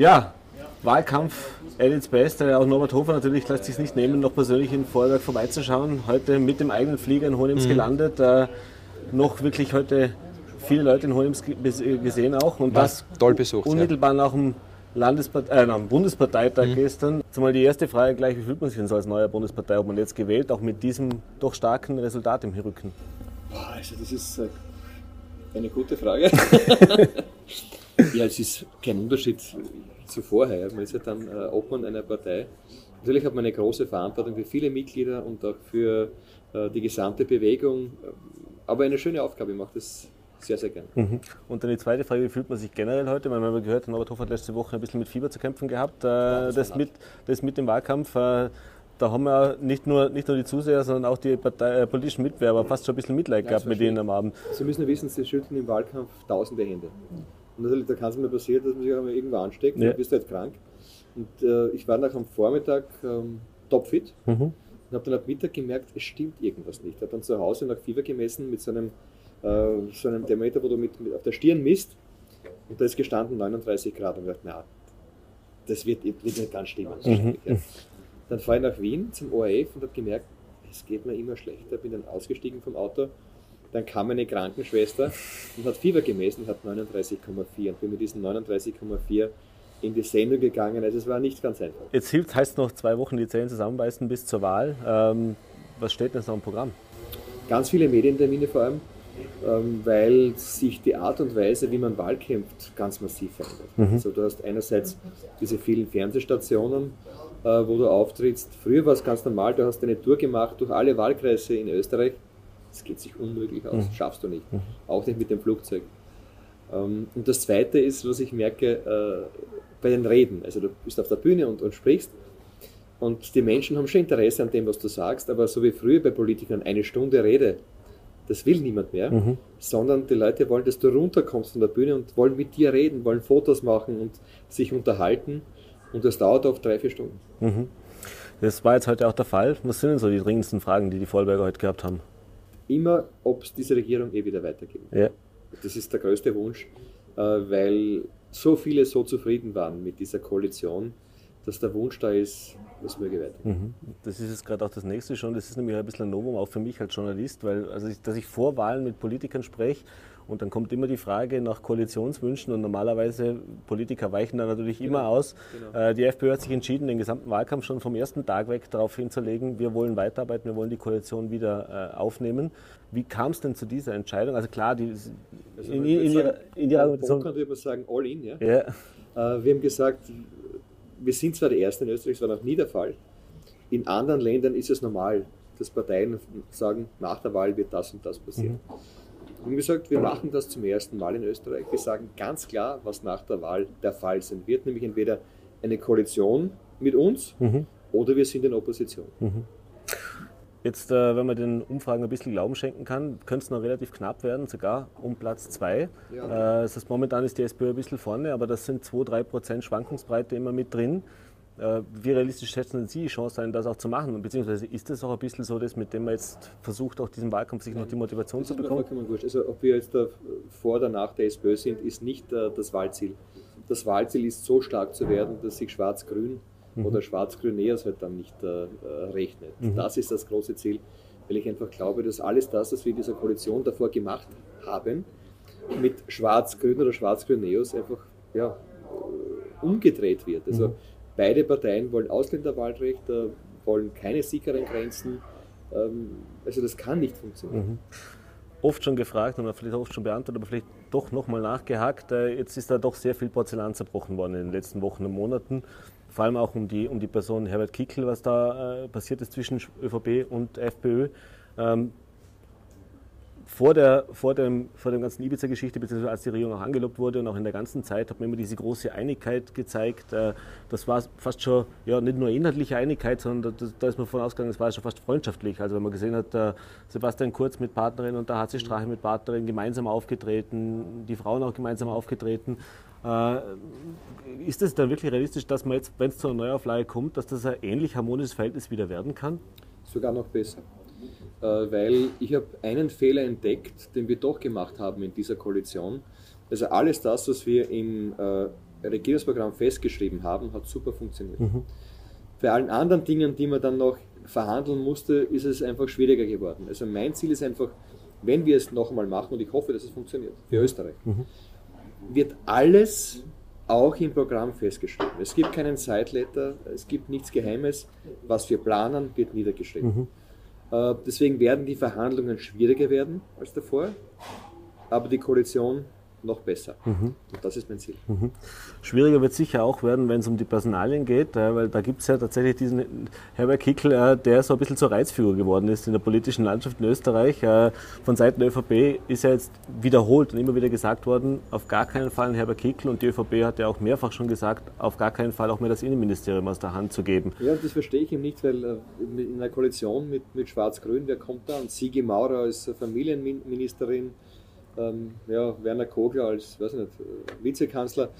Ja, Wahlkampf at its best. Auch Norbert Hofer natürlich lässt sich nicht nehmen, noch persönlich in Vorwerk vorbeizuschauen. Heute mit dem eigenen Flieger in Hohenems mhm. gelandet. Äh, noch wirklich heute viele Leute in Hohenems gesehen auch. Und das toll besucht. Unmittelbar ja. nach dem Landesparte äh, Bundesparteitag mhm. gestern. Zumal die erste Frage gleich, wie fühlt man sich denn so als neuer Bundespartei? Ob man jetzt gewählt, auch mit diesem doch starken Resultat im Rücken? Also das ist äh, eine gute Frage. ja, es ist kein Unterschied zu vorher. Man ist ja dann äh, Obmann einer Partei. Natürlich hat man eine große Verantwortung für viele Mitglieder und auch für äh, die gesamte Bewegung. Aber eine schöne Aufgabe macht es sehr, sehr gerne. Mhm. Und dann die zweite Frage, wie fühlt man sich generell heute? Wir haben gehört, Norbert Hofer hat letzte Woche ein bisschen mit Fieber zu kämpfen gehabt. Äh, das, das, mit, das mit dem Wahlkampf. Äh, da haben wir nicht nur, nicht nur die Zuseher, sondern auch die Partei, äh, politischen Mitbewerber fast schon ein bisschen Mitleid gehabt mit denen am Abend. Sie müssen ja wissen, Sie schütteln im Wahlkampf tausende Hände. Und natürlich, da kann es mir passieren, dass man sich einmal irgendwo ansteckt ja. und bist halt krank. Und äh, ich war nach am Vormittag ähm, topfit mhm. und habe dann ab Mittag gemerkt, es stimmt irgendwas nicht. Ich habe dann zu Hause nach Fieber gemessen mit so einem, äh, so einem Thermometer, wo du mit, mit, auf der Stirn misst. Und da ist gestanden 39 Grad. Und ich dachte, na, das wird, wird nicht ganz stimmen. Mhm. Dann fahre ich nach Wien zum ORF und habe gemerkt, es geht mir immer schlechter. Bin dann ausgestiegen vom Auto. Dann kam eine Krankenschwester und hat Fieber gemessen, hat 39,4 und bin mit diesen 39,4 in die Sendung gegangen. Also es war nicht ganz einfach. Jetzt hilft, heißt noch zwei Wochen die Zellen zusammenbeißen bis zur Wahl. Ähm, was steht denn so im Programm? Ganz viele Medientermine vor allem, ähm, weil sich die Art und Weise, wie man Wahl kämpft, ganz massiv verändert. Mhm. Also du hast einerseits diese vielen Fernsehstationen, äh, wo du auftrittst. Früher war es ganz normal, du hast eine Tour gemacht durch alle Wahlkreise in Österreich. Das geht sich unmöglich aus, mhm. schaffst du nicht. Mhm. Auch nicht mit dem Flugzeug. Ähm, und das Zweite ist, was ich merke äh, bei den Reden. Also du bist auf der Bühne und, und sprichst und die Menschen haben schon Interesse an dem, was du sagst, aber so wie früher bei Politikern eine Stunde Rede, das will niemand mehr, mhm. sondern die Leute wollen, dass du runterkommst von der Bühne und wollen mit dir reden, wollen Fotos machen und sich unterhalten. Und das dauert oft drei, vier Stunden. Mhm. Das war jetzt heute auch der Fall. Was sind denn so die dringendsten Fragen, die die Vorarlberger heute gehabt haben? Immer, ob es diese Regierung eh wieder weitergibt. Ja. Das ist der größte Wunsch, äh, weil so viele so zufrieden waren mit dieser Koalition, dass der Wunsch da ist, das möge weiter. Mhm. Das ist jetzt gerade auch das nächste schon. Das ist nämlich ein bisschen ein Novum, auch für mich als Journalist, weil also ich, dass ich vor Wahlen mit Politikern spreche und dann kommt immer die Frage nach Koalitionswünschen und normalerweise Politiker weichen da natürlich genau. immer aus. Genau. Äh, die FPÖ hat sich entschieden, den gesamten Wahlkampf schon vom ersten Tag weg darauf hinzulegen, wir wollen weiterarbeiten, wir wollen die Koalition wieder äh, aufnehmen. Wie kam es denn zu dieser Entscheidung? Also klar, die, also in, in, in, ihrer, in ihrer Argumentation... würde man sagen, all in. Ja? ja. Äh, wir haben gesagt, wir sind zwar die Ersten in Österreich, das war noch nie der Fall. In anderen Ländern ist es normal, dass Parteien sagen, nach der Wahl wird das und das passieren. Mhm. Wir haben gesagt, wir machen das zum ersten Mal in Österreich. Wir sagen ganz klar, was nach der Wahl der Fall sein wird, nämlich entweder eine Koalition mit uns mhm. oder wir sind in Opposition. Mhm. Jetzt, äh, wenn man den Umfragen ein bisschen Glauben schenken kann, könnte es noch relativ knapp werden, sogar um Platz 2. Ja. Äh, das heißt, momentan ist die SPÖ ein bisschen vorne, aber das sind 2-3 Prozent Schwankungsbreite immer mit drin. Äh, wie realistisch schätzen Sie die Chance ein, das auch zu machen? Beziehungsweise ist das auch ein bisschen so das, mit dem man jetzt versucht, auch diesen Wahlkampf sich noch die Motivation zu bekommen? Also ob wir jetzt vor oder nach der SPÖ sind, ist nicht äh, das Wahlziel. Das Wahlziel ist so stark zu werden, dass sich Schwarz-Grün mhm. oder Schwarz-Grün Neos halt dann nicht äh, rechnet. Mhm. Das ist das große Ziel, weil ich einfach glaube, dass alles das, was wir in dieser Koalition davor gemacht haben, mit Schwarz-Grün oder Schwarz-Grün einfach ja, umgedreht wird. Also mhm Beide Parteien wollen Ausländerwahlrecht, äh, wollen keine sicheren Grenzen. Ähm, also das kann nicht funktionieren. Mhm. Oft schon gefragt und vielleicht oft schon beantwortet, aber vielleicht doch nochmal nachgehakt. Äh, jetzt ist da doch sehr viel Porzellan zerbrochen worden in den letzten Wochen und Monaten. Vor allem auch um die, um die Person Herbert Kickl, was da äh, passiert ist zwischen ÖVP und FPÖ. Ähm, vor der, vor dem, vor der ganzen Ibiza-Geschichte, beziehungsweise als die Regierung auch angelobt wurde und auch in der ganzen Zeit, hat man immer diese große Einigkeit gezeigt. Äh, das war fast schon, ja, nicht nur inhaltliche Einigkeit, sondern da, da ist man von ausgegangen, es war schon fast freundschaftlich. Also wenn man gesehen hat, Sebastian Kurz mit Partnerin und der HC Strache mit Partnerin gemeinsam aufgetreten, die Frauen auch gemeinsam aufgetreten. Äh, ist es dann wirklich realistisch, dass man jetzt, wenn es zu einer Neuauflage kommt, dass das ein ähnlich harmonisches Verhältnis wieder werden kann? Sogar noch besser. Äh, weil ich habe einen Fehler entdeckt, den wir doch gemacht haben in dieser Koalition. Also alles das, was wir im äh, Regierungsprogramm festgeschrieben haben, hat super funktioniert. Mhm. Bei allen anderen Dingen, die man dann noch verhandeln musste, ist es einfach schwieriger geworden. Also mein Ziel ist einfach, wenn wir es noch einmal machen, und ich hoffe, dass es funktioniert, für mhm. Österreich, mhm. wird alles auch im Programm festgeschrieben. Es gibt keinen Sideletter, es gibt nichts Geheimes. Was wir planen, wird niedergeschrieben. Mhm. Äh, deswegen werden die Verhandlungen schwieriger werden als davor, aber die Koalition noch besser. Mhm. Und das ist mein Ziel. Mhm. Schwieriger wird sicher auch werden, wenn es um die Personalien geht, äh, weil da gibt es ja tatsächlich diesen Herbert Kickl, äh, der so ein bisschen zur Reizfigur geworden ist in der politischen Landschaft in Österreich. Äh, von Seiten der ÖVP ist ja jetzt wiederholt und immer wieder gesagt worden, auf gar keinen Fall ein Herbert Kickl und die ÖVP hat ja auch mehrfach schon gesagt, auf gar keinen Fall auch mehr das Innenministerium aus der Hand zu geben. Ja, das verstehe ich ihm nicht, weil in einer Koalition mit, mit Schwarz-Grün, wer kommt da? Und Sigi Maurer als Familienministerin, ähm, ja, Werner Kogler als weiß nicht, äh, Vizekanzler.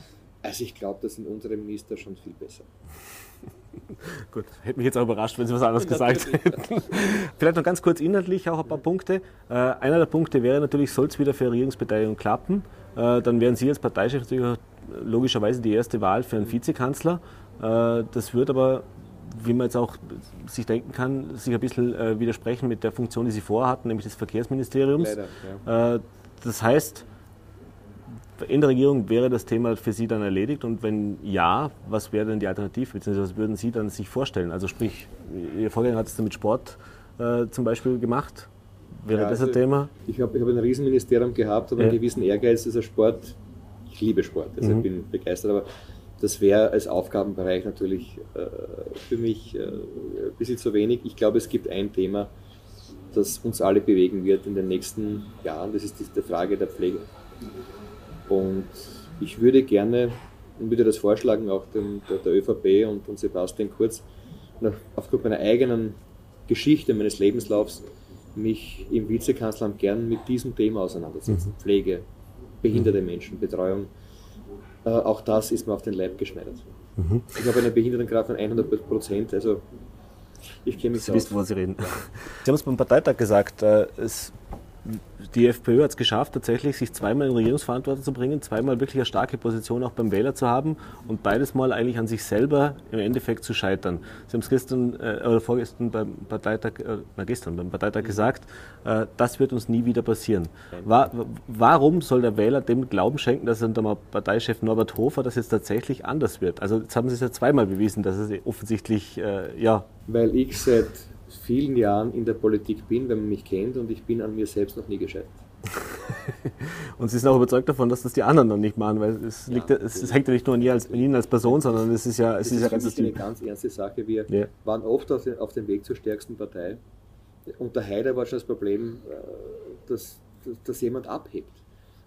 Also ich glaube, das sind unsere Minister schon viel besser. Gut, hätte mich jetzt auch überrascht, wenn Sie was anderes gesagt hätten. Vielleicht noch ganz kurz inhaltlich auch ein paar Punkte. Äh, einer der Punkte wäre natürlich, soll es wieder für Regierungsbeteiligung klappen, äh, dann wären Sie als Parteichef natürlich logischerweise die erste Wahl für einen Vizekanzler. Äh, das wird aber, wie man jetzt auch sich denken kann, sich ein bisschen äh, widersprechen mit der Funktion, die Sie vorhatten, nämlich des Verkehrsministeriums. Leider, ja. Äh, das heißt, in der Regierung wäre das Thema für Sie dann erledigt und wenn ja, was wäre denn die Alternative, beziehungsweise was würden Sie dann sich vorstellen? Also sprich, Ihr Vorgänger hat es mit Sport äh, zum Beispiel gemacht. Wäre ja, das also ein Thema? Ich habe hab ein Riesenministerium gehabt, aber ja. einen gewissen Ehrgeiz, also Sport, ich liebe Sport, also mhm. ich bin begeistert, aber das wäre als Aufgabenbereich natürlich äh, für mich äh, ein bisschen zu wenig. Ich glaube, es gibt ein Thema, das uns alle bewegen wird in den nächsten Jahren. Das ist die Frage der Pflege. Und ich würde gerne, und würde das vorschlagen, auch dem, der, der ÖVP und, und Sebastian Kurz, aufgrund meiner eigenen Geschichte, meines Lebenslaufs, mich im Vizekanzleramt gern mit diesem Thema auseinandersetzen. Mhm. Pflege, behinderte Menschen, Betreuung. Äh, auch das ist mir auf den Leib geschneidert. Mhm. Ich habe eine Behindertengrad von 100 Prozent, also ich kenne mich Sie wissen, wo Sie reden. Sie haben es beim Parteitag gesagt, äh, es die FPÖ hat es geschafft, tatsächlich sich zweimal in Regierungsverantwortung zu bringen, zweimal wirklich eine starke Position auch beim Wähler zu haben und beides Mal eigentlich an sich selber im Endeffekt zu scheitern. Sie haben es gestern äh, oder vorgestern beim Parteitag, äh, gestern beim Parteitag gesagt, äh, das wird uns nie wieder passieren. War, warum soll der Wähler dem Glauben schenken, dass unter dem Parteichef Norbert Hofer das jetzt tatsächlich anders wird? Also jetzt haben Sie es ja zweimal bewiesen, dass es offensichtlich, äh, ja. Weil ich seit vielen Jahren in der Politik bin, wenn man mich kennt und ich bin an mir selbst noch nie gescheitert. und Sie sind auch überzeugt davon, dass das die anderen noch nicht machen, weil es, ja, liegt, es, es hängt ja nicht nur an Ihnen als, Ihnen als Person, sondern es ist ja, es das ist, ja eine ganz ernste Sache. Wir ja. waren oft auf, den, auf dem Weg zur stärksten Partei. Unter Haider war schon das Problem, äh, dass, dass jemand abhebt.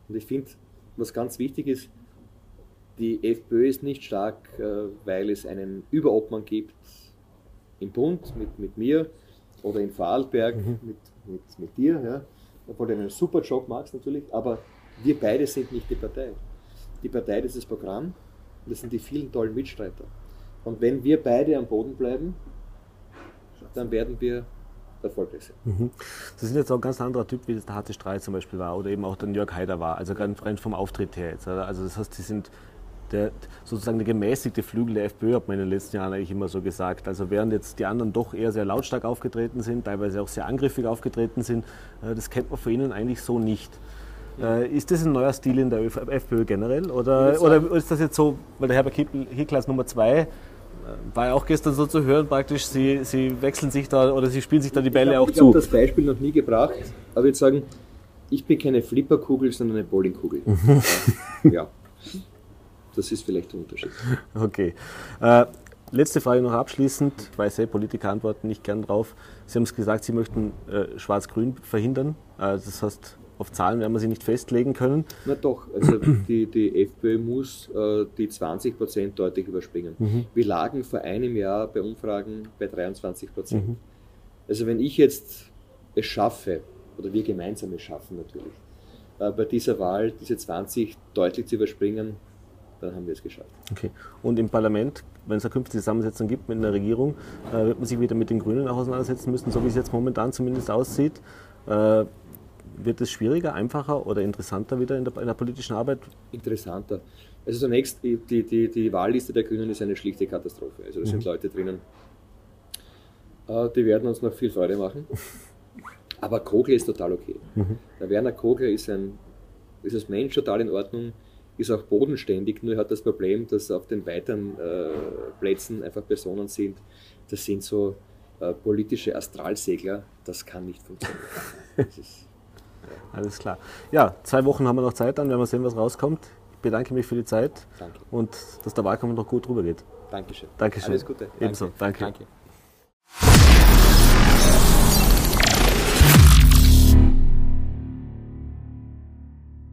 Und ich finde, was ganz wichtig ist, die FPÖ ist nicht stark, äh, weil es einen Überobmann gibt, im Bund mit, mit mir oder in Vorarlberg mhm. mit, mit, mit dir, ja, obwohl du einen super Job machst natürlich, aber wir beide sind nicht die Partei. Die Partei ist das Programm das sind die vielen tollen Mitstreiter. Und wenn wir beide am Boden bleiben, dann werden wir erfolgreich sein. Mhm. Sie sind jetzt auch ein ganz anderer Typ, wie das der harte Streit zum Beispiel war oder eben auch der Jörg Haider war, also rein vom Auftritt her jetzt. Also das heißt, Sie sind der, sozusagen der gemäßigte Flügel der FPÖ, hat man in den letzten Jahren eigentlich immer so gesagt. Also während jetzt die anderen doch eher sehr lautstark aufgetreten sind, teilweise auch sehr angriffig aufgetreten sind, äh, das kennt man von Ihnen eigentlich so nicht. Äh, ist das ein neuer Stil in der FPÖ generell? Oder, oder ist das jetzt so, weil der Herbert Hickler als Nummer zwei äh, war ja auch gestern so zu hören, praktisch, Sie, Sie wechseln sich da oder Sie spielen sich da die Bälle ich auch ich zu. Ich habe das Beispiel noch nie gebracht, aber ich würde sagen, ich bin keine Flipperkugel, sondern eine Bowlingkugel. ja. Das ist vielleicht der Unterschied. Okay. Äh, letzte Frage noch abschließend. Ich weiß, hey, Politiker antworten nicht gern drauf. Sie haben es gesagt, Sie möchten äh, Schwarz-Grün verhindern. Äh, das heißt, auf Zahlen werden wir sie nicht festlegen können. Na doch, also die, die FPÖ muss äh, die 20 Prozent deutlich überspringen. Mhm. Wir lagen vor einem Jahr bei Umfragen bei 23 Prozent. Mhm. Also wenn ich jetzt es schaffe, oder wir gemeinsam es schaffen natürlich, äh, bei dieser Wahl diese 20% deutlich zu überspringen, dann haben wir es geschafft. Okay. Und im Parlament, wenn es eine künftige Zusammensetzung gibt mit einer Regierung, äh, wird man sich wieder mit den Grünen auch auseinandersetzen müssen, so wie es jetzt momentan zumindest aussieht. Äh, wird es schwieriger, einfacher oder interessanter wieder in der, in der, politischen Arbeit? Interessanter. Also zunächst, die, die, die Wahlliste der Grünen ist eine schlichte Katastrophe. Also da sind mhm. Leute drinnen, äh, die werden uns noch viel Freude machen. Aber Kogler ist total okay. Mhm. Der Werner Kogler ist, ein, ist als Mensch total in Ordnung, ist auch bodenständig, nur hat das Problem, dass auf den weiteren äh, Plätzen einfach Personen sind, das sind so äh, politische Astralsegler, das kann nicht funktionieren. Ist, ja. Alles klar. Ja, zwei Wochen haben wir noch Zeit, dann werden wir sehen, was rauskommt. Ich bedanke mich für die Zeit Danke. und dass der Wahlkampf noch gut rüber geht. Dankeschön. Dankeschön. Alles Gute. Ebenso. Danke. Danke.